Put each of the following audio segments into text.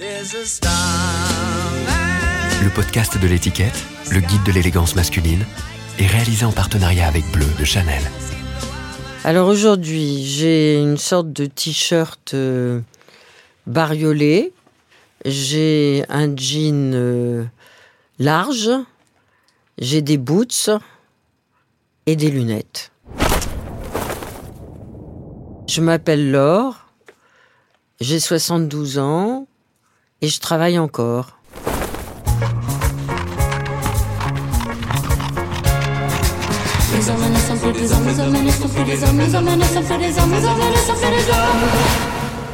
Le podcast de l'étiquette, le guide de l'élégance masculine, est réalisé en partenariat avec Bleu de Chanel. Alors aujourd'hui, j'ai une sorte de t-shirt euh, bariolé. J'ai un jean euh, large. J'ai des boots et des lunettes. Je m'appelle Laure. J'ai 72 ans et je travaille encore.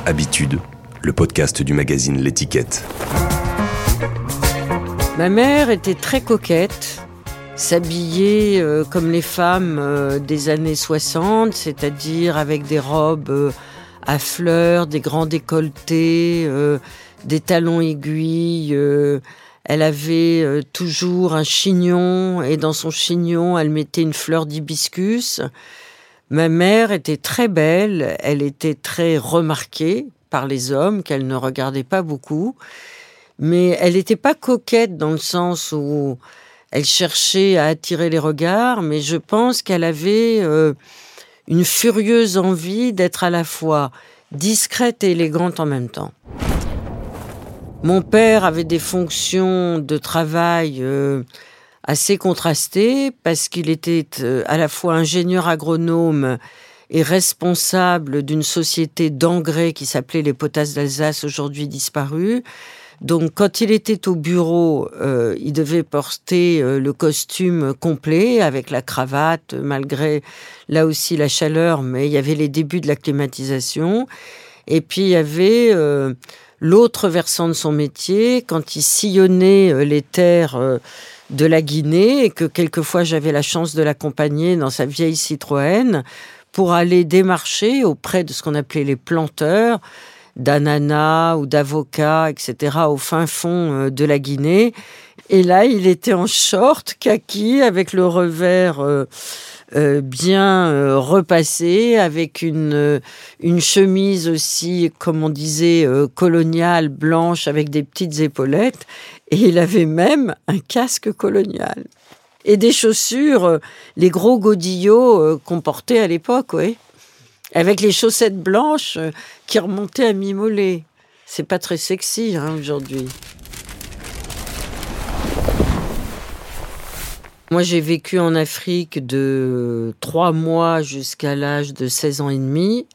Habitude, le podcast du magazine L'étiquette. Ma mère était très coquette, s'habillait euh, comme les femmes euh, des années 60, c'est-à-dire avec des robes euh, à fleurs, des grands décolletés, des talons aiguilles. elle avait toujours un chignon et dans son chignon, elle mettait une fleur d'hibiscus. Ma mère était très belle, elle était très remarquée par les hommes qu'elle ne regardait pas beaucoup, mais elle n'était pas coquette dans le sens où elle cherchait à attirer les regards, mais je pense qu'elle avait euh, une furieuse envie d'être à la fois discrète et élégante en même temps. Mon père avait des fonctions de travail euh, assez contrastées parce qu'il était euh, à la fois ingénieur agronome et responsable d'une société d'engrais qui s'appelait les Potasses d'Alsace, aujourd'hui disparue. Donc, quand il était au bureau, euh, il devait porter le costume complet avec la cravate, malgré là aussi la chaleur, mais il y avait les débuts de la climatisation. Et puis, il y avait l'autre versant de son métier, quand il sillonnait les terres de la Guinée et que quelquefois j'avais la chance de l'accompagner dans sa vieille Citroën pour aller démarcher auprès de ce qu'on appelait les planteurs d'ananas ou d'avocats, etc., au fin fond euh, de la Guinée. Et là, il était en short kaki avec le revers euh, euh, bien repassé, avec une, une chemise aussi, comme on disait, coloniale, blanche, avec des petites épaulettes. Et il avait même un casque colonial. Et des chaussures, les gros godillots qu'on portait à l'époque, oui avec les chaussettes blanches euh, qui remontaient à mi-mollet. C'est pas très sexy hein, aujourd'hui. Moi, j'ai vécu en Afrique de trois mois jusqu'à l'âge de 16 ans et demi.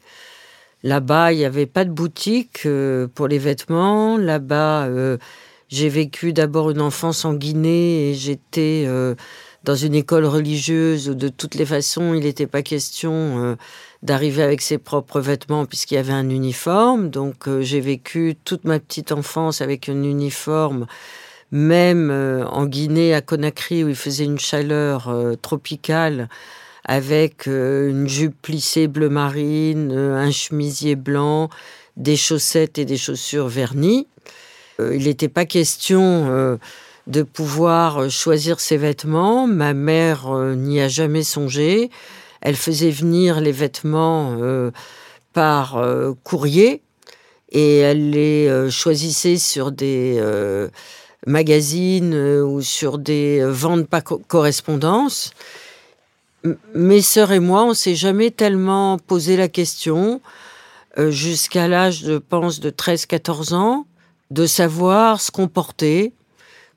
Là-bas, il n'y avait pas de boutique euh, pour les vêtements. Là-bas, euh, j'ai vécu d'abord une enfance en Guinée et j'étais dans une école religieuse où de toutes les façons, il n'était pas question d'arriver avec ses propres vêtements puisqu'il y avait un uniforme. Donc euh, j'ai vécu toute ma petite enfance avec un uniforme, même euh, en Guinée, à Conakry, où il faisait une chaleur euh, tropicale, avec une jupe plissée bleu marine, un chemisier blanc, des chaussettes et des chaussures vernies. il n'était pas question de pouvoir choisir ses vêtements. Ma mère n'y a jamais songé. Elle faisait venir les vêtements euh, par euh, courrier et elle les euh, choisissait sur des magazines ou sur des ventes par correspondance. Mes sœurs et moi, on s'est jamais tellement posé la question, jusqu'à l'âge, je pense, de 13-14 ans, de savoir ce qu'on portait.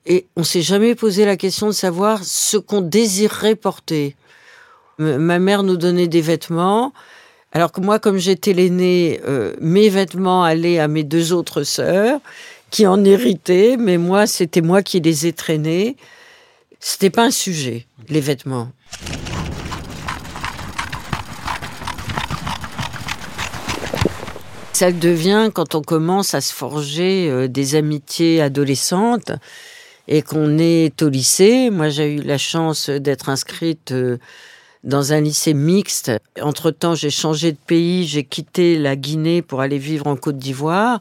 Et on s'est jamais posé la question de savoir ce qu'on désirerait porter. Ma mère nous donnait des vêtements. Alors que moi, comme j'étais l'aînée, euh, mes vêtements allaient à mes deux autres sœurs, qui en héritaient, mais moi, c'était moi qui les ai traînés. C'était pas un sujet, les vêtements. Ça devient quand on commence à se forger euh, des amitiés adolescentes et qu'on est au lycée. Moi, j'ai eu la chance d'être inscrite euh, dans un lycée mixte. Entre-temps, j'ai changé de pays, j'ai quitté la Guinée pour aller vivre en Côte d'Ivoire.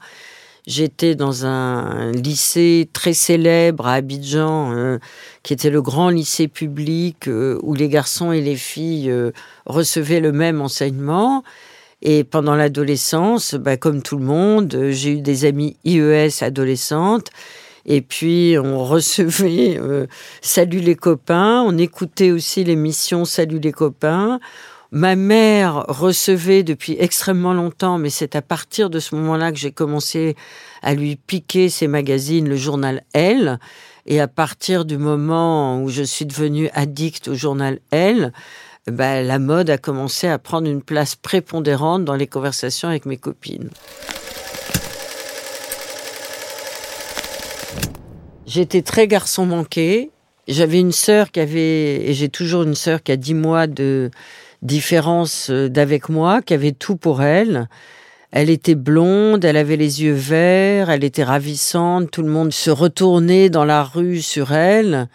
J'étais dans un lycée très célèbre à Abidjan, euh, qui était le grand lycée public euh, où les garçons et les filles euh, recevaient le même enseignement. Et pendant l'adolescence, bah, comme tout le monde, j'ai eu des amis IES adolescentes. Et puis, on recevait Salut les copains. On écoutait aussi l'émission Salut les copains. Ma mère recevait depuis extrêmement longtemps, mais c'est à partir de ce moment-là que j'ai commencé à lui piquer ses magazines, le journal Elle. Et à partir du moment où je suis devenue addict au journal Elle, ben, la mode a commencé à prendre une place prépondérante dans les conversations avec mes copines. J'étais très garçon manqué. J'avais une sœur qui avait, et j'ai toujours une sœur qui a dix mois de, différence euh, d'avec moi, qui avait tout pour elle. Elle était blonde, elle avait les yeux verts, elle était ravissante, tout le monde se retournait dans la rue sur elle.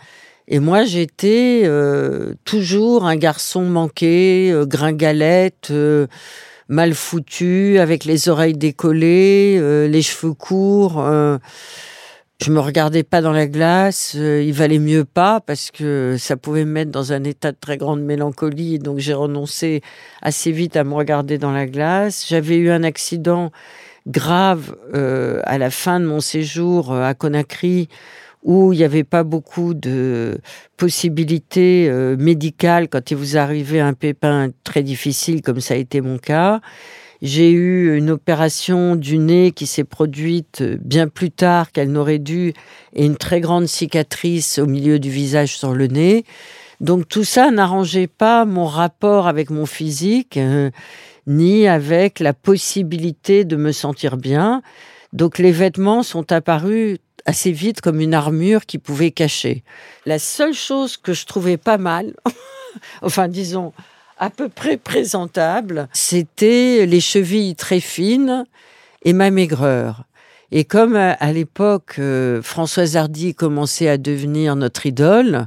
Et moi, j'étais euh, toujours un garçon manqué, euh, gringalette, mal foutu, avec les oreilles décollées, les cheveux courts. Je me regardais pas dans la glace, euh, il valait mieux pas parce que ça pouvait me mettre dans un état de très grande mélancolie, donc j'ai renoncé assez vite à me regarder dans la glace. J'avais eu un accident grave euh, à la fin de mon séjour euh, à Conakry où il n'y avait pas beaucoup de possibilités médicales quand il vous arrivait un pépin très difficile comme ça a été mon cas. J'ai eu une opération du nez qui s'est produite bien plus tard qu'elle n'aurait dû et une très grande cicatrice au milieu du visage sur le nez. Donc tout ça n'arrangeait pas mon rapport avec mon physique, euh, ni avec la possibilité de me sentir bien. Donc les vêtements sont apparus assez vite comme une armure qui pouvait cacher. La seule chose que je trouvais pas mal, enfin disons, à peu près présentable, c'était les chevilles très fines et ma maigreur. Et comme euh, à l'époque, euh, Françoise Hardy commençait à devenir notre idole,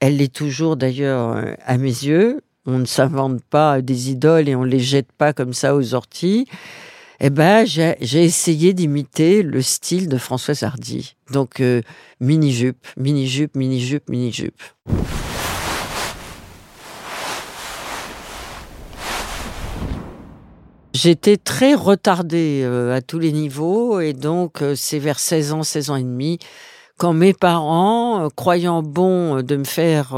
elle l'est toujours d'ailleurs euh, à mes yeux, on ne s'invente pas des idoles et on les jette pas comme ça aux orties. Eh ben, j'ai essayé d'imiter le style de Françoise Hardy. Donc, mini-jupe, mini-jupe, mini-jupe, mini-jupe. J'étais très retardée euh, à tous les niveaux et donc euh, c'est vers 16 ans, 16 ans et demi quand mes parents, euh, croyant bon de me faire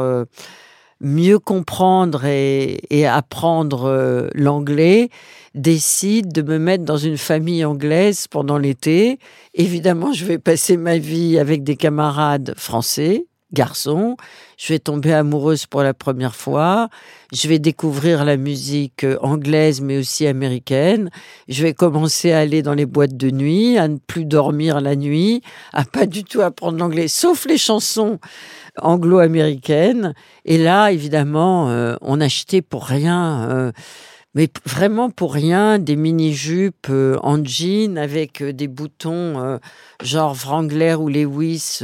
mieux comprendre et, et apprendre l'anglais, décident de me mettre dans une famille anglaise pendant l'été. Évidemment, je vais passer ma vie avec des camarades français garçon, je vais tomber amoureuse pour la première fois, je vais découvrir la musique euh, anglaise mais aussi américaine, je vais commencer à aller dans les boîtes de nuit, à ne plus dormir la nuit, à pas du tout apprendre l'anglais, sauf les chansons anglo-américaines. Et là, évidemment, euh, on achetait pour rien. Euh, mais vraiment pour rien, des mini-jupes euh, en jean avec euh, des boutons euh, genre Wrangler ou Lewis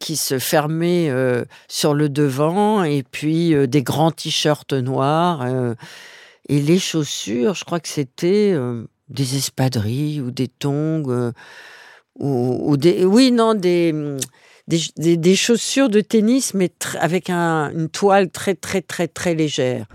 qui se fermaient sur le devant et puis des grands t-shirts noirs et les chaussures, je crois que c'était des espadrilles ou des tongs ou, des oui non des des, des chaussures de tennis mais avec un, une toile très très très très légère.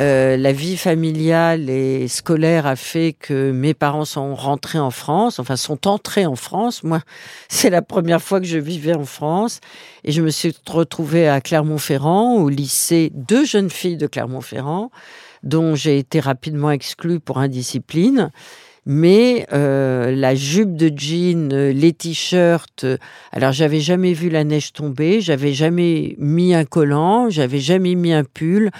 Euh, la vie familiale et scolaire a fait que mes parents sont rentrés en France, enfin sont entrés en France. Moi, c'est la première fois que je vivais en France et je me suis retrouvée à Clermont-Ferrand, au lycée deux jeunes filles de Clermont-Ferrand, dont j'ai été rapidement exclue pour indiscipline mais euh, la jupe de jean, euh, les t-shirts. Euh, alors j'avais jamais vu la neige tomber, j'avais jamais mis un collant, j'avais jamais mis un pull,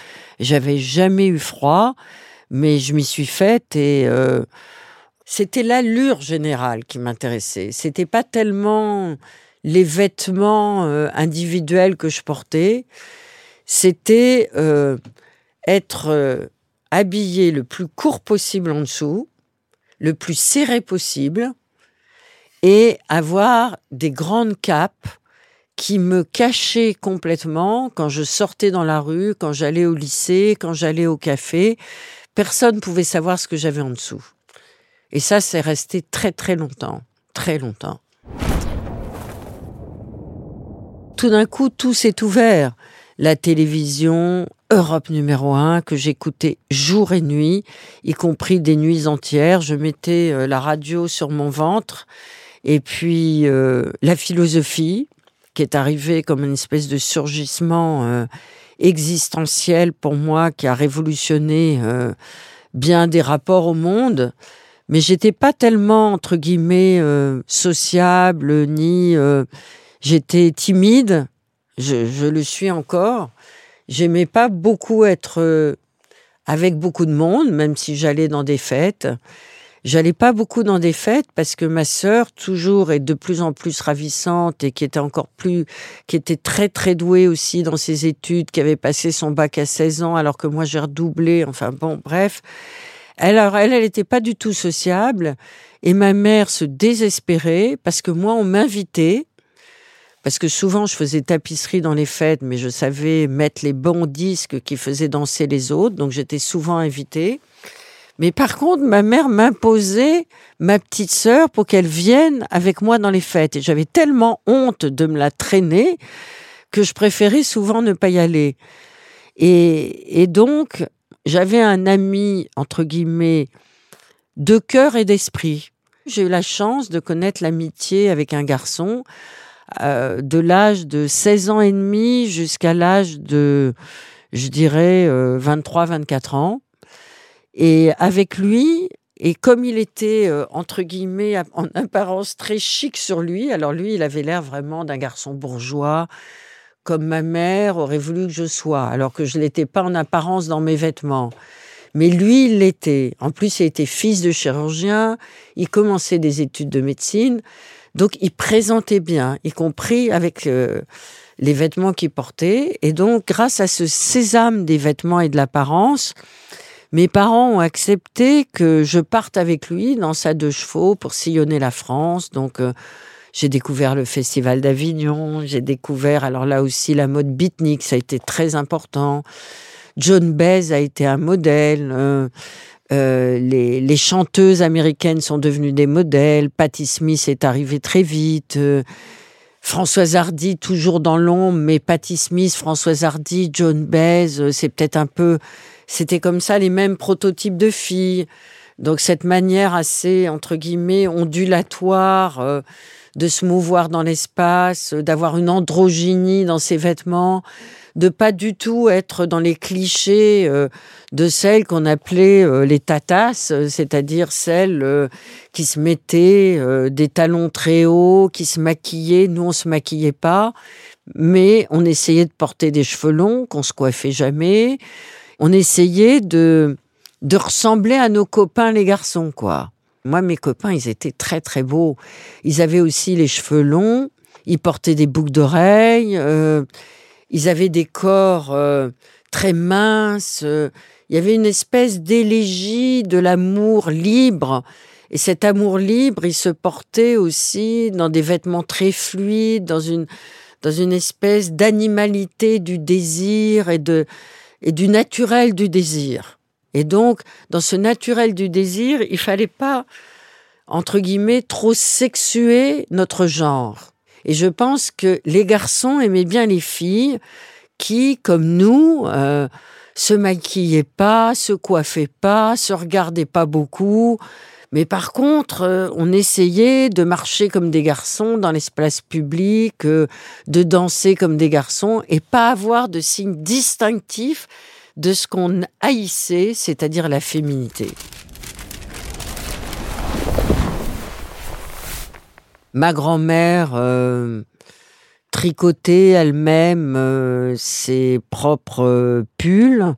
j'avais jamais eu froid, mais je m'y suis faite et c'était l'allure générale qui m'intéressait. C'était pas tellement les vêtements individuels que je portais, c'était être habillé le plus court possible en dessous, le plus serré possible et avoir des grandes capes qui me cachaient complètement quand je sortais dans la rue, quand j'allais au lycée, quand j'allais au café. Personne ne pouvait savoir ce que j'avais en dessous. Et ça, c'est resté très très longtemps, très longtemps. Tout d'un coup, tout s'est ouvert. La télévision, Europe numéro un, que j'écoutais jour et nuit, y compris des nuits entières. Je mettais euh, la radio sur mon ventre. Et puis euh, la philosophie, qui est arrivée comme une espèce de surgissement euh, existentiel pour moi, qui a révolutionné bien des rapports au monde. Mais j'étais pas tellement, entre guillemets, sociable, ni j'étais timide. Je, le suis encore. J'aimais pas beaucoup être euh, avec beaucoup de monde, même si j'allais dans des fêtes. J'allais pas beaucoup dans des fêtes parce que ma sœur, toujours est de plus en plus ravissante et qui était encore plus, qui était très très douée aussi dans ses études, qui avait passé son bac à 16 ans alors que moi j'ai redoublé. Enfin bon, bref. Elle, elle, elle n'était pas du tout sociable et ma mère se désespérait parce que moi on m'invitait parce que souvent je faisais tapisserie dans les fêtes, mais je savais mettre les bons disques qui faisaient danser les autres, donc j'étais souvent invitée. Mais par contre, ma mère m'imposait ma petite sœur pour qu'elle vienne avec moi dans les fêtes. Et j'avais tellement honte de me la traîner que je préférais souvent ne pas y aller. Et, et donc, j'avais un ami, entre guillemets, de cœur et d'esprit. J'ai eu la chance de connaître l'amitié avec un garçon euh, de l'âge de 16 ans et demi jusqu'à l'âge de, je dirais, 23-24 euh, ans. Et avec lui, et comme il était, euh, entre guillemets, en apparence très chic sur lui, alors lui, il avait l'air vraiment d'un garçon bourgeois, comme ma mère aurait voulu que je sois, alors que je ne l'étais pas en apparence dans mes vêtements. Mais lui, il l'était. En plus, il était fils de chirurgien, il commençait des études de médecine. Donc, il présentait bien, y compris avec euh, les vêtements qu'il portait. Et donc, grâce à ce sésame des vêtements et de l'apparence, mes parents ont accepté que je parte avec lui dans sa deux chevaux pour sillonner la France. Donc, euh, j'ai découvert le Festival d'Avignon, j'ai découvert, alors là aussi, la mode beatnik, ça a été très important. John Baez a été un modèle. Euh, euh, les, chanteuses américaines sont devenues des modèles. Patti Smith est arrivée très vite. Euh, Françoise Hardy, toujours dans l'ombre, mais Patti Smith, Françoise Hardy, John Baez, euh, c'est peut-être un peu. C'était comme ça les mêmes prototypes de filles. Donc cette manière assez, entre guillemets, ondulatoire de se mouvoir dans l'espace, d'avoir une androgynie dans ses vêtements de pas du tout être dans les clichés euh, de celles qu'on appelait euh, les tatas, euh, c'est-à-dire celles qui se mettaient des talons très hauts, qui se maquillaient. Nous, on se maquillait pas, mais on essayait de porter des cheveux longs, qu'on se coiffait jamais. On essayait de de ressembler à nos copains les garçons, quoi. Moi, mes copains, ils étaient très très beaux. Ils avaient aussi les cheveux longs. Ils portaient des boucles d'oreilles. Ils avaient des corps euh, très minces. Euh, il y avait une espèce d'élégie de l'amour libre. Et cet amour libre, il se portait aussi dans des vêtements très fluides, dans une, dans une espèce d'animalité du désir et, de, et du naturel du désir. Et donc, dans ce naturel du désir, il fallait pas, entre guillemets, trop sexuer notre genre. Et je pense que les garçons aimaient bien les filles qui, comme nous, euh, se maquillaient pas, se coiffaient pas, se regardaient pas beaucoup. Mais par contre, euh, on essayait de marcher comme des garçons dans l'espace public, euh, de danser comme des garçons et pas avoir de signes distinctifs de ce qu'on haïssait, c'est-à-dire la féminité. Ma grand-mère euh, tricotait elle-même euh, ses propres euh, pulls,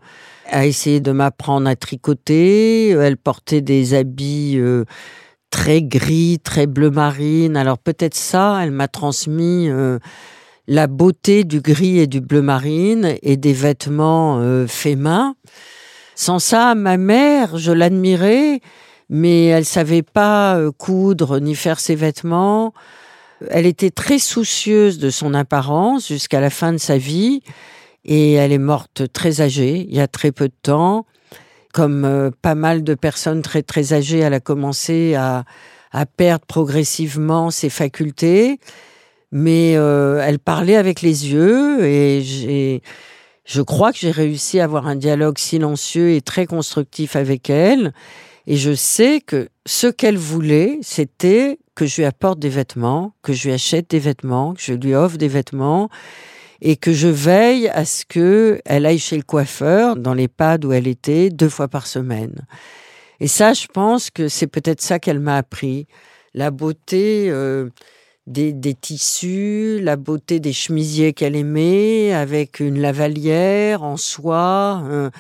a essayé de m'apprendre à tricoter. Elle portait des habits très gris, très bleu marine. Alors peut-être ça, elle m'a transmis la beauté du gris et du bleu marine et des vêtements faits main. Sans ça, ma mère, je l'admirais mais elle savait pas euh, coudre ni faire ses vêtements. Elle était très soucieuse de son apparence jusqu'à la fin de sa vie et elle est morte très âgée, il y a très peu de temps. Comme euh, pas mal de personnes très très âgées, elle a commencé à, à perdre progressivement ses facultés. mais elle parlait avec les yeux et j'ai je crois que j'ai réussi à avoir un dialogue silencieux et très constructif avec elle. Et je sais que ce qu'elle voulait, c'était que je lui apporte des vêtements, que je lui achète des vêtements, que je lui offre des vêtements et que je veille à ce que elle aille chez le coiffeur dans l'EHPAD où elle était deux fois par semaine. Et ça, je pense que c'est peut-être ça qu'elle m'a appris. La beauté, euh, des, tissus, la beauté des chemisiers qu'elle aimait, avec une lavalière en soie,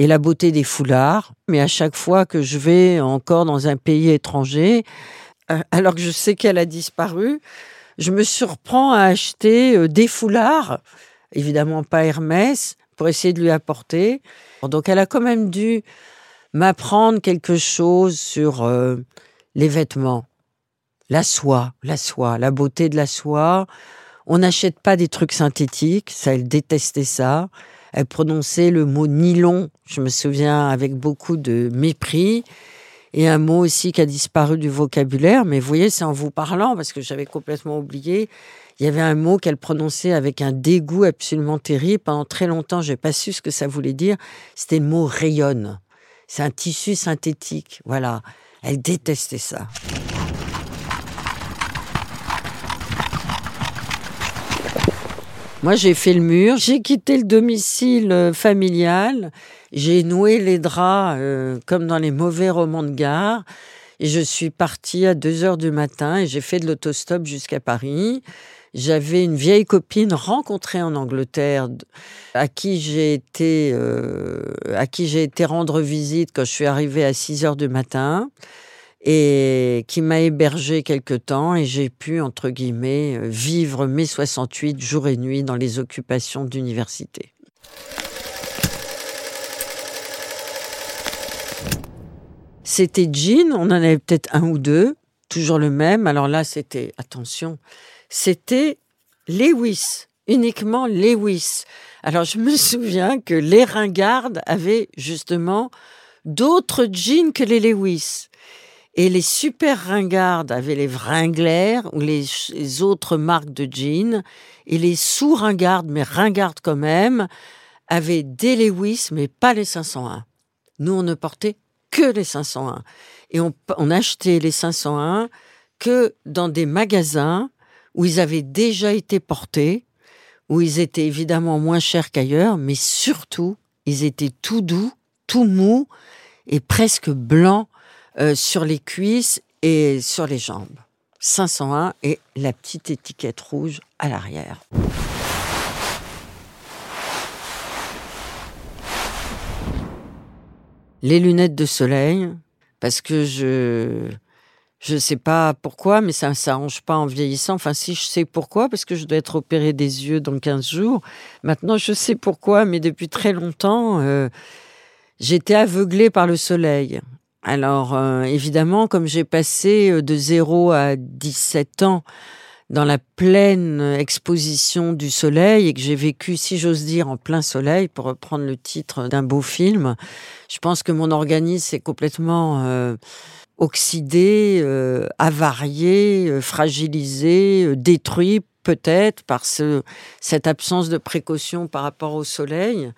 et la beauté des foulards. Mais à chaque fois que je vais encore dans un pays étranger, euh, alors que je sais qu'elle a disparu, je me surprends à acheter euh, des foulards, évidemment pas Hermès, pour essayer de lui apporter. Donc elle a quand même dû m'apprendre quelque chose sur les vêtements la soie, la soie, la beauté de la soie. On n'achète pas des trucs synthétiques, ça, elle détestait ça. Elle prononçait le mot nylon, je me souviens, avec beaucoup de mépris. Et un mot aussi qui a disparu du vocabulaire, mais vous voyez, c'est en vous parlant, parce que j'avais complètement oublié. Il y avait un mot qu'elle prononçait avec un dégoût absolument terrible. Pendant très longtemps, je n'ai pas su ce que ça voulait dire. C'était le mot rayonne. C'est un tissu synthétique. Voilà. Elle détestait ça. Moi, j'ai fait le mur, j'ai quitté le domicile euh, familial, j'ai noué les draps euh, comme dans les mauvais romans de gare, et je suis partie à 2 heures du matin et j'ai fait de l'autostop jusqu'à Paris. J'avais une vieille copine rencontrée en Angleterre à qui j'ai été, euh, à qui j'ai été rendre visite quand je suis arrivée à 6 heures du matin et qui m'a hébergé quelque temps et j'ai pu, entre guillemets, euh, vivre mes 68 jours et nuits dans les occupations d'université. C'était jean, on en avait peut-être un ou deux, toujours le même. Alors là, c'était, attention, c'était Lewis, uniquement Lewis. Alors je me souviens que les ringardes avaient justement d'autres jeans que les Lewis. Et les super ringardes avaient les Wrangler ou les, autres marques de jeans. Et les sous-ringardes, mais ringardes quand même, avaient des Lewis, mais pas les 501. Nous, on ne portait que les 501. Et on, on achetait les 501 que dans des magasins où ils avaient déjà été portés, où ils étaient évidemment moins chers qu'ailleurs, mais surtout, ils étaient tout doux, tout mous et presque blancs euh, sur les cuisses et sur les jambes. 501 et la petite étiquette rouge à l'arrière. Les lunettes de soleil, parce que je je sais pas pourquoi, mais ça ne s'arrange pas en vieillissant. Enfin, si je sais pourquoi, parce que je dois être opéré des yeux dans 15 jours. Maintenant, je sais pourquoi, mais depuis très longtemps, euh, j'étais aveuglée par le soleil. Alors euh, évidemment, comme j'ai passé euh, de 0 à 17 ans dans la pleine exposition du soleil et que j'ai vécu, si j'ose dire, en plein soleil, pour reprendre le titre d'un beau film, je pense que mon organisme est complètement euh, oxydé, avarié, fragilisé, détruit peut-être par cette absence de précaution par rapport au soleil.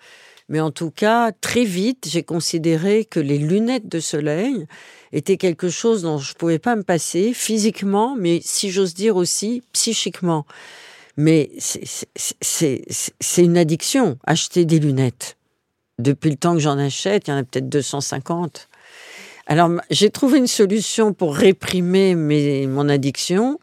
Mais en tout cas, très vite, j'ai considéré que les lunettes de soleil étaient quelque chose dont je ne pouvais pas me passer physiquement, mais si j'ose dire aussi psychiquement. Mais c'est une addiction, acheter des lunettes. Depuis le temps que j'en achète, il y en a peut-être 250. Alors, j'ai trouvé une solution pour réprimer mon addiction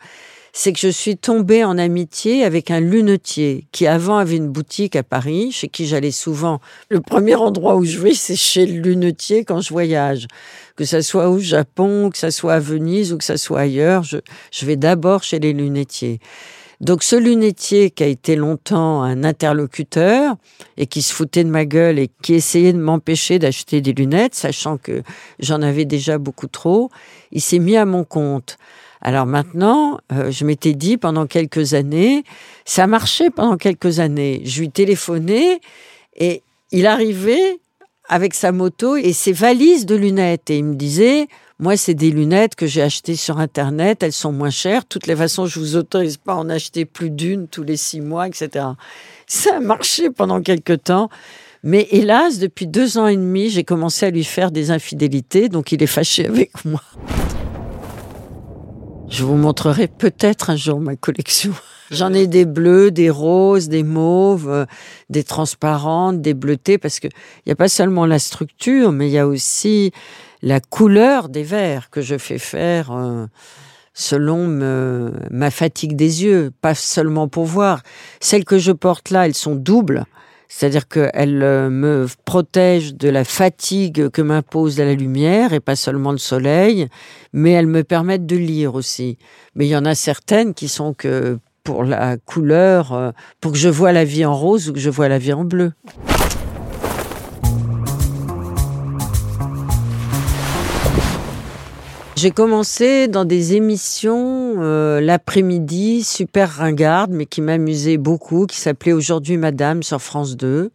c'est que je suis tombée en amitié avec un lunetier qui avant avait une boutique à Paris, chez qui j'allais souvent. Le premier endroit où je vais, c'est chez le lunetier quand je voyage. Que ça soit au Japon, que ça soit à Venise ou que ça soit ailleurs, je, je vais d'abord chez les lunetiers. Donc ce lunetier qui a été longtemps un interlocuteur et qui se foutait de ma gueule et qui essayait de m'empêcher d'acheter des lunettes, sachant que j'en avais déjà beaucoup trop, il s'est mis à mon compte. Alors maintenant, euh, je m'étais dit pendant quelques années, ça marchait pendant quelques années. Je lui téléphonais et il arrivait avec sa moto et ses valises de lunettes. Et il me disait, moi, c'est des lunettes que j'ai achetées sur Internet, elles sont moins chères. De toutes les façons, je vous autorise pas à en acheter plus d'une tous les six mois, etc. Ça a marché pendant quelques temps. Mais hélas, depuis deux ans et demi, j'ai commencé à lui faire des infidélités, donc il est fâché avec moi. Je vous montrerai peut-être un jour ma collection. J'en ai des bleus, des roses, des mauves, euh, des transparentes, des bleutées, parce que il n'y a pas seulement la structure, mais il y a aussi la couleur des verres que je fais faire euh, selon ma fatigue des yeux, pas seulement pour voir. Celles que je porte là, elles sont doubles. C'est-à-dire qu'elles euh, me protègent de la fatigue que m'impose la lumière et pas seulement le soleil, mais elles me permettent de lire aussi. Mais il y en a certaines qui sont que pour la couleur, euh, pour que je vois la vie en rose ou que je vois la vie en bleu. J'ai commencé dans des émissions euh, l'après-midi, super ringarde, mais qui m'amusait beaucoup, qui s'appelait Aujourd'hui Madame sur France 2.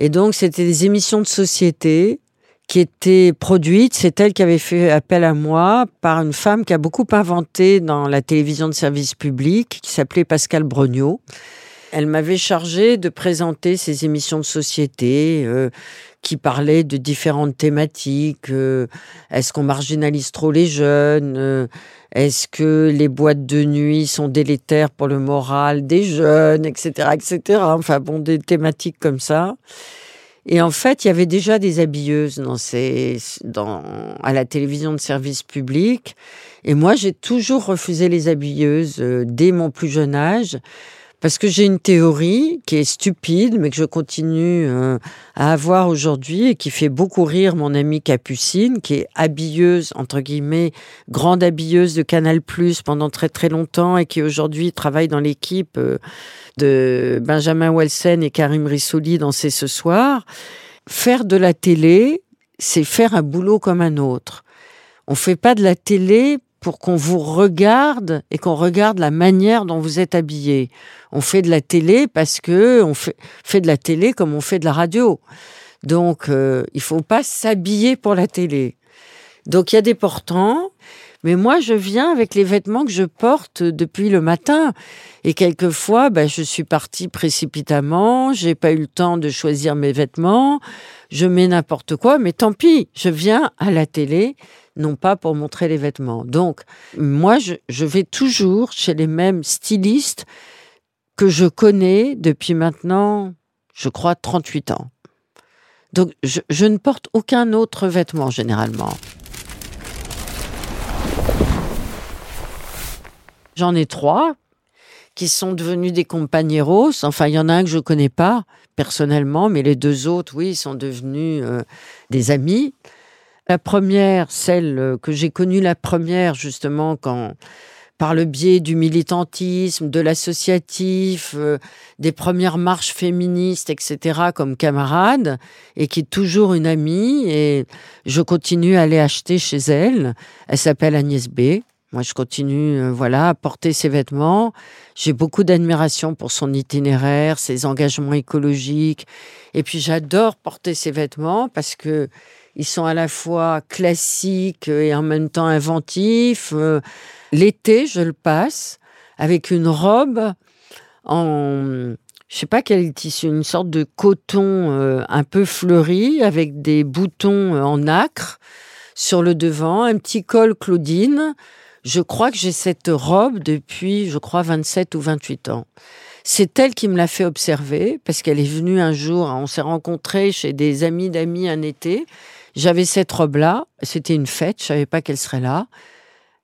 Et donc, c'était des émissions de société qui étaient produites. C'est elle qui avait fait appel à moi par une femme qui a beaucoup inventé dans la télévision de service public, qui s'appelait Pascal Brognaud. Elle m'avait chargé de présenter ces émissions de société euh, qui parlaient de différentes thématiques. Euh, est-ce qu'on marginalise trop les jeunes euh, Est-ce que les boîtes de nuit sont délétères pour le moral des jeunes, etc., etc. Enfin bon, des thématiques comme ça. Et en fait, il y avait déjà des habilleuses dans ces, dans, à la télévision de service public. Et moi, j'ai toujours refusé les habilleuses dès mon plus jeune âge parce que j'ai une théorie qui est stupide, mais que je continue euh, à avoir aujourd'hui et qui fait beaucoup rire mon amie Capucine, qui est habilleuse, entre guillemets, grande habilleuse de Canal Plus pendant très très longtemps et qui aujourd'hui travaille dans l'équipe euh, de Benjamin Welsen et Karim Rissouli dans C'est ce soir. Faire de la télé, c'est faire un boulot comme un autre. On fait pas de la télé pour qu'on vous regarde et qu'on regarde la manière dont vous êtes habillé. On fait de la télé parce que on fait, fait de la télé comme on fait de la radio. Donc, euh, il faut pas s'habiller pour la télé. Donc, il y a des portants, mais moi, je viens avec les vêtements que je porte depuis le matin. Et quelquefois, ben, je suis partie précipitamment, j'ai pas eu le temps de choisir mes vêtements, je mets n'importe quoi, mais tant pis, je viens à la télé non pas pour montrer les vêtements. Donc, moi, je, vais toujours chez les mêmes stylistes que je connais depuis maintenant, je crois, 38 ans. Donc, je, ne porte aucun autre vêtement généralement. J'en ai trois qui sont devenus des compagneros. Enfin, il y en a un que je connais pas personnellement, mais les deux autres, oui, sont devenus euh, des amis. La première, celle euh, que j'ai connue la première justement quand par le biais du militantisme, de l'associatif, euh, des premières marches féministes, etc., comme camarade, et qui est toujours une amie, et je continue à aller acheter chez elle. Elle s'appelle Agnès B. Moi, je continue, euh, voilà, à porter ses vêtements. J'ai beaucoup d'admiration pour son itinéraire, ses engagements écologiques. Et puis, j'adore porter ses vêtements parce que ils sont à la fois classiques et en même temps inventifs. Euh, l'été, je le passe avec une robe en, je sais pas quel tissu, une sorte de coton euh, un peu fleuri avec des boutons euh, en acre sur le devant, un petit col Claudine. Je crois que j'ai cette robe depuis, je crois, 27 ou 28 ans. C'est elle qui me l'a fait observer parce qu'elle est venue un jour, on s'est rencontrés chez des amis d'amis un été j'avais cette robe-là, c'était une fête, je savais pas qu'elle serait là.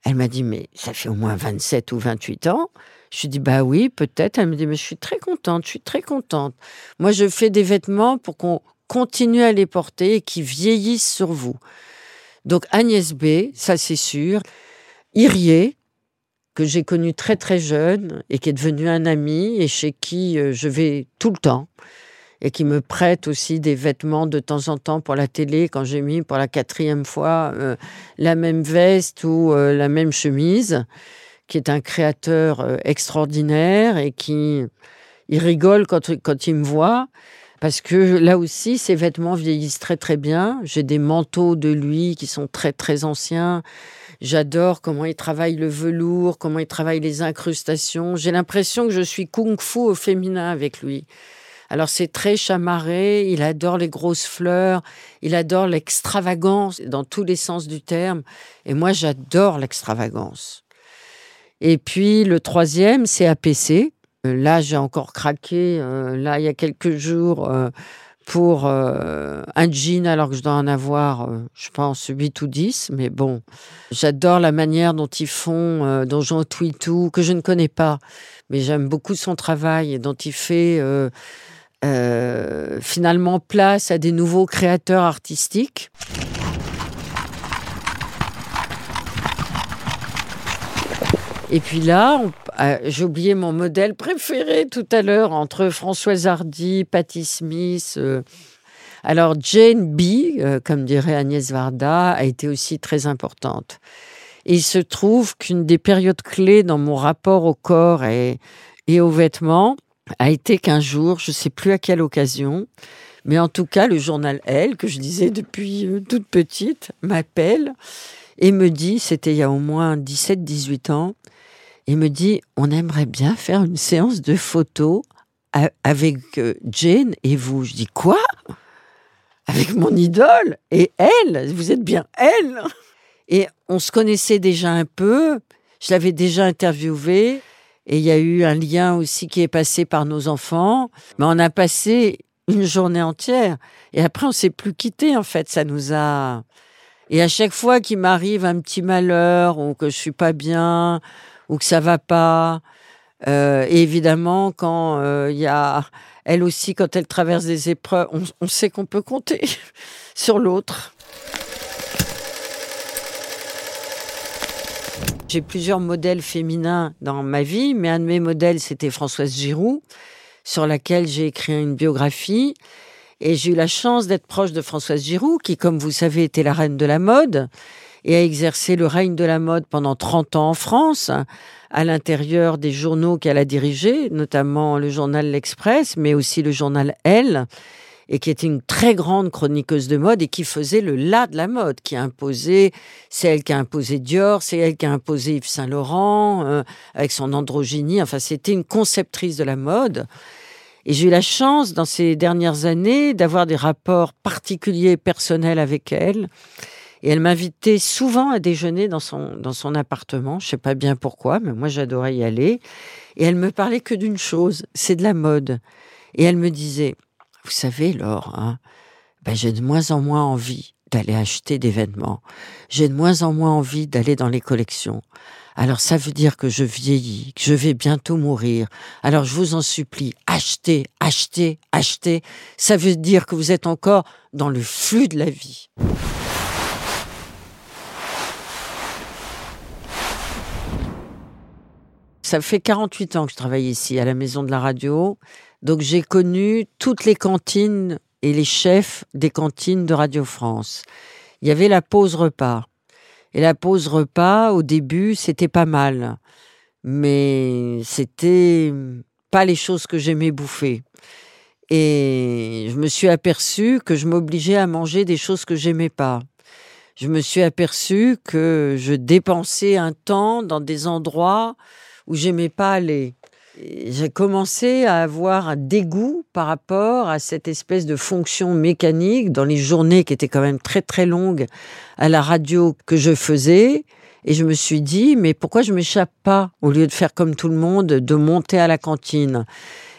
Elle m'a dit, mais ça fait au moins 27 ou 28 ans. Je lui dis, bah oui, peut-être. Elle me dit, mais je suis très contente, je suis très contente. Moi, je fais des vêtements pour qu'on continue à les porter et qui vieillissent sur vous. Donc Agnès B, ça c'est sûr. Irier, que j'ai connu très très jeune et qui est devenu un ami et chez qui euh, je vais tout le temps et qui me prête aussi des vêtements de temps en temps pour la télé quand j'ai mis pour la quatrième fois euh, la même veste ou euh, la même chemise, qui est un créateur euh, extraordinaire et qui il rigole quand, quand il me voit Parce que là aussi, ses vêtements vieillissent très très bien. J'ai des manteaux de lui qui sont très très anciens. J'adore comment il travaille le velours, comment il travaille les incrustations. J'ai l'impression que je suis kung-fu au féminin avec lui. Alors c'est très chamarré, il adore les grosses fleurs, il adore l'extravagance dans tous les sens du terme. Et moi j'adore l'extravagance. Et puis le troisième, c'est APC. Euh, là, j'ai encore craqué, euh, là, il y a quelques jours, euh, pour un jean, alors que je dois en avoir, je pense, 8 ou 10. Mais bon, j'adore la manière dont ils font Donjon Twitou, que je ne connais pas. Mais j'aime beaucoup son travail et dont il fait finalement place à des nouveaux créateurs artistiques. Et puis là, ah, j'ai oublié mon modèle préféré tout à l'heure entre Françoise Hardy, Patti Smith. Euh. alors Jane B, euh, comme dirait Agnès Varda, a été aussi très importante. Et il se trouve qu'une des périodes clés dans mon rapport au corps et aux vêtements a été qu'un jour, je ne sais plus à quelle occasion, mais en tout cas, le journal Elle, que je lisais depuis euh, toute petite, m'appelle et me dit, c'était il y a au moins 17-18 ans, il me dit on aimerait bien faire une séance de photos avec euh, Jane et vous. Je dis quoi? Avec mon idole? Et elle? Vous êtes bien elle? Et on se connaissait déjà un peu. Je l'avais déjà interviewée. Et il y a eu un lien aussi qui est passé par nos enfants. Mais on a passé une journée entière. Et après, on s'est plus quitté, en fait. Ça nous a. Et à chaque fois qu'il m'arrive un petit malheur ou que je suis pas bien ou que ça va pas. Euh, et évidemment, quand euh, il y a elle aussi, quand elle traverse des épreuves, on, sait qu'on peut compter sur l'autre. J'ai plusieurs modèles féminins dans ma vie, mais un de mes modèles, c'était Françoise Giroud, sur laquelle j'ai écrit une biographie. Et j'ai eu la chance d'être proche de Françoise Giroud, qui, comme vous savez, était la reine de la mode et a exercé le règne de la mode pendant 30 ans en France, à l'intérieur des journaux qu'elle a dirigés, notamment le journal L'Express, mais aussi le journal Elle, et qui était une très grande chroniqueuse de mode et qui faisait le là de la mode, qui a imposé, c'est elle qui a imposé Dior, c'est elle qui a imposé Yves Saint Laurent, euh, avec son androgynie, enfin c'était une conceptrice de la mode. Et j'ai eu la chance, dans ces dernières années, d'avoir des rapports particuliers personnels avec elle. Et elle m'invitait souvent à déjeuner dans son, dans son appartement. Je sais pas bien pourquoi, mais moi j'adorais y aller. Et elle me parlait que d'une chose, c'est de la mode. Et elle me disait, vous savez, Laure, hein, ben, j'ai de moins en moins envie d'aller acheter des vêtements. J'ai de moins en moins envie d'aller dans les collections. Alors ça veut dire que je vieillis, que je vais bientôt mourir. Alors je vous en supplie, achetez, achetez, achetez. Ça veut dire que vous êtes encore dans le flux de la vie. Ça fait 48 ans que je travaille ici, à la maison de la radio. Donc j'ai connu toutes les cantines et les chefs des cantines de Radio France. Il y avait la pause repas. Et la pause repas, au début, c'était pas mal. Mais c'était pas les choses que j'aimais bouffer. Et je me suis aperçu que je m'obligeais à manger des choses que j'aimais pas. Je me suis aperçu que je dépensais un temps dans des endroits où j'aimais pas aller. J'ai commencé à avoir un dégoût par rapport à cette espèce de fonction mécanique dans les journées qui étaient quand même très très longues à la radio que je faisais. Et je me suis dit, mais pourquoi je m'échappe pas au lieu de faire comme tout le monde, de monter à la cantine?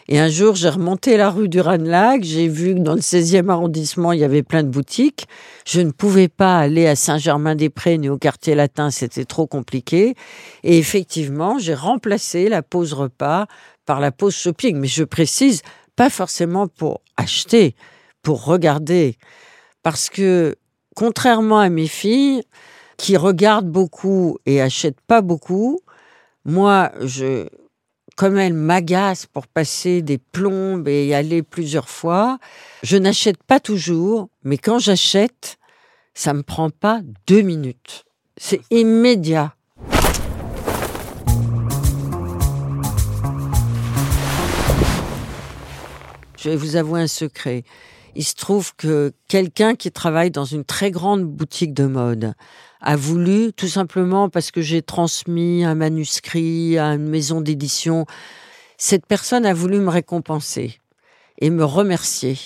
Et un jour, j'ai remonté la rue du Ranelagh, j'ai vu que dans le 16e arrondissement, il y avait plein de boutiques. Je ne pouvais pas aller à Saint-Germain-des-Prés ni au quartier latin, c'était trop compliqué. Et effectivement, j'ai remplacé la pause repas par la pause shopping. Mais je précise, pas forcément pour acheter, pour regarder. Parce que, contrairement à mes filles, qui regardent beaucoup et achètent pas beaucoup, moi, je, comme elle m'agace pour passer des plombes et y aller plusieurs fois, je n'achète pas toujours, mais quand j'achète, ça me prend pas deux minutes. C'est immédiat. Je vais vous avouer un secret. Il se trouve que quelqu'un qui travaille dans une très grande boutique de mode a voulu, tout simplement parce que j'ai transmis un manuscrit à une maison d'édition, cette personne a voulu me récompenser et me remercier.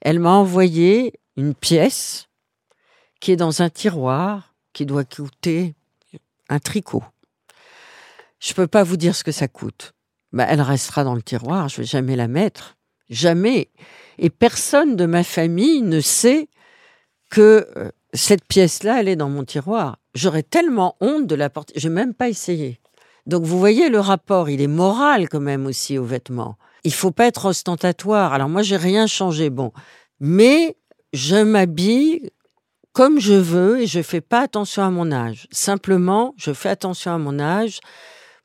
Elle m'a envoyé une pièce qui est dans un tiroir qui doit coûter un tricot. Je peux pas vous dire ce que ça coûte. Bah, elle restera dans le tiroir, je vais jamais la mettre. Jamais. Et personne de ma famille ne sait que euh, cette pièce-là, elle est dans mon tiroir. J'aurais tellement honte de la porter. Je n'ai même pas essayé. Donc vous voyez le rapport, il est moral quand même aussi aux vêtements. Il faut pas être ostentatoire. Alors moi j'ai rien changé, bon, mais je m'habille comme je veux et je fais pas attention à mon âge. Simplement, je fais attention à mon âge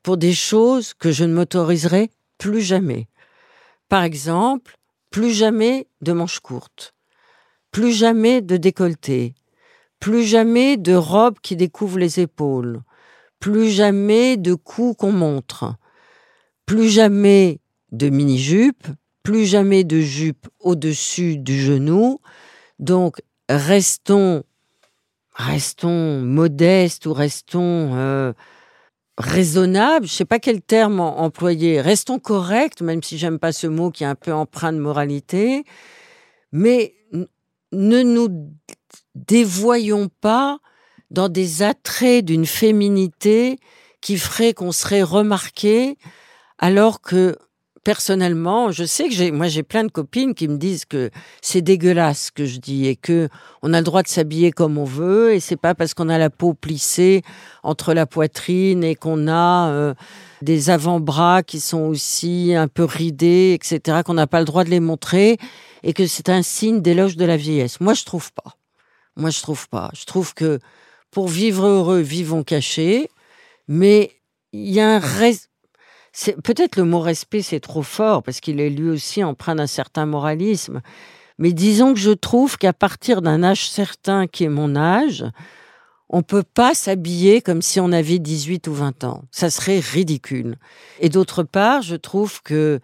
pour des choses que je ne m'autoriserai plus jamais. Par exemple, plus jamais de manches courtes, plus jamais de décolleté, plus jamais de robes qui découvrent les épaules, plus jamais de coups qu'on montre, plus jamais de mini-jupe, plus jamais de jupe au-dessus du genou. Donc, restons, restons modestes ou restons euh, raisonnables. Je sais pas quel terme employer. Restons corrects, même si j'aime pas ce mot qui est un peu empreint de moralité. Mais ne nous dévoyons pas dans des attraits d'une féminité qui ferait qu'on serait remarqué, alors que personnellement, je sais que j'ai, moi j'ai plein de copines qui me disent que c'est dégueulasse ce que je dis et que on a le droit de s'habiller comme on veut et c'est pas parce qu'on a la peau plissée entre la poitrine et qu'on a euh, des avant-bras qui sont aussi un peu ridés, etc., qu'on n'a pas le droit de les montrer et que c'est un signe d'éloge de la vieillesse. Moi, je trouve pas. Moi, je trouve pas. Je trouve que pour vivre heureux, vivons cachés, mais il y a un reste peut-être le mot respect, c'est trop fort parce qu'il est lui aussi empreint d'un certain moralisme. Mais disons que je trouve qu'à partir d'un âge certain qui est mon âge, on peut pas s'habiller comme si on avait 18 ou 20 ans. Ça serait ridicule. Et d'autre part, je trouve que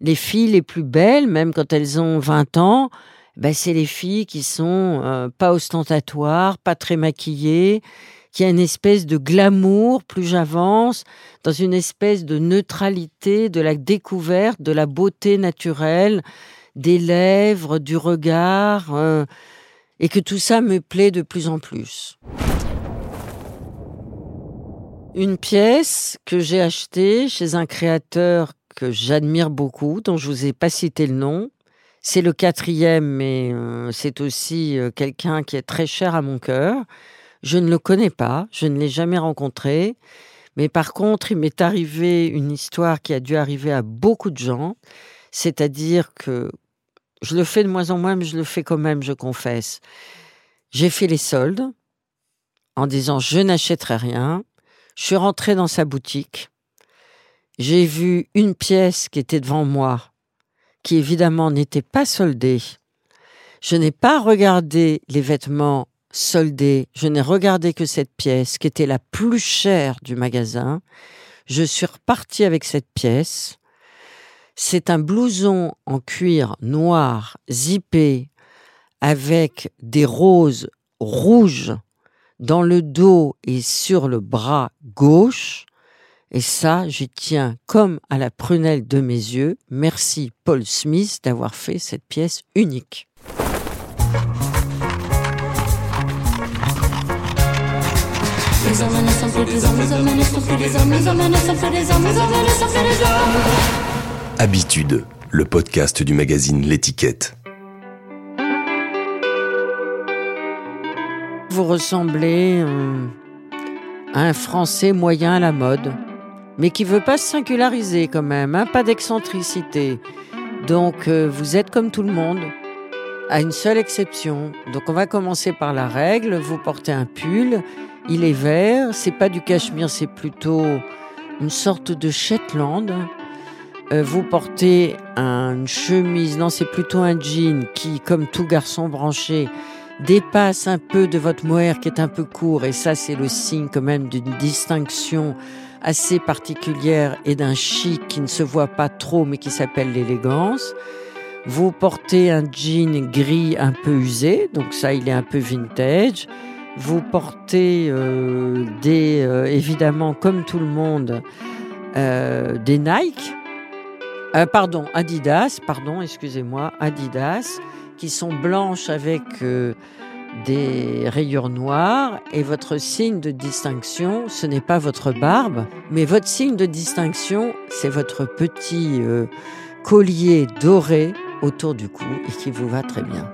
les filles les plus belles, même quand elles ont 20 ans, ben c'est les filles qui sont euh, pas ostentatoires, pas très maquillées, qui a une espèce de glamour, plus j'avance, dans une espèce de neutralité, de la découverte, de la beauté naturelle, des lèvres, du regard, euh, et que tout ça me plaît de plus en plus. Une pièce que j'ai achetée chez un créateur que j'admire beaucoup, dont je vous ai pas cité le nom. C'est le quatrième, mais euh, c'est aussi euh, quelqu'un qui est très cher à mon cœur. Je ne le connais pas, je ne l'ai jamais rencontré, mais par contre, il m'est arrivé une histoire qui a dû arriver à beaucoup de gens, c'est-à-dire que je le fais de moins en moins, mais je le fais quand même, je confesse. J'ai fait les soldes en disant je n'achèterai rien. Je suis rentré dans sa boutique. J'ai vu une pièce qui était devant moi, qui évidemment n'était pas soldée. Je n'ai pas regardé les vêtements soldé, je n'ai regardé que cette pièce qui était la plus chère du magasin. Je suis reparti avec cette pièce. C'est un blouson en cuir noir, zippé, avec des roses rouges dans le dos et sur le bras gauche. Et ça, j'y tiens comme à la prunelle de mes yeux. Merci Paul Smith d'avoir fait cette pièce unique. Habitude, le podcast du magazine L'étiquette. Vous ressemblez euh, à un Français moyen à la mode, mais qui veut pas se singulariser quand même, hein, pas d'excentricité. Donc euh, vous êtes comme tout le monde, à une seule exception. Donc on va commencer par la règle, vous portez un pull il est vert, c'est pas du cachemire, c'est plutôt une sorte de Shetland. Euh, vous portez une chemise, non, c'est plutôt un jean qui, comme tout garçon branché, dépasse un peu de votre mohair qui est un peu court, et ça, c'est le signe quand même d'une distinction assez particulière et d'un chic qui ne se voit pas trop, mais qui s'appelle l'élégance. Vous portez un jean gris un peu usé, donc ça, il est un peu vintage. Vous portez euh, des, euh, évidemment, comme tout le monde, euh, des Nike. pardon, Adidas, pardon, excusez-moi, Adidas, qui sont blanches avec des rayures noires. Et votre signe de distinction, ce n'est pas votre barbe, mais votre signe de distinction, c'est votre petit collier doré autour du cou et qui vous va très bien.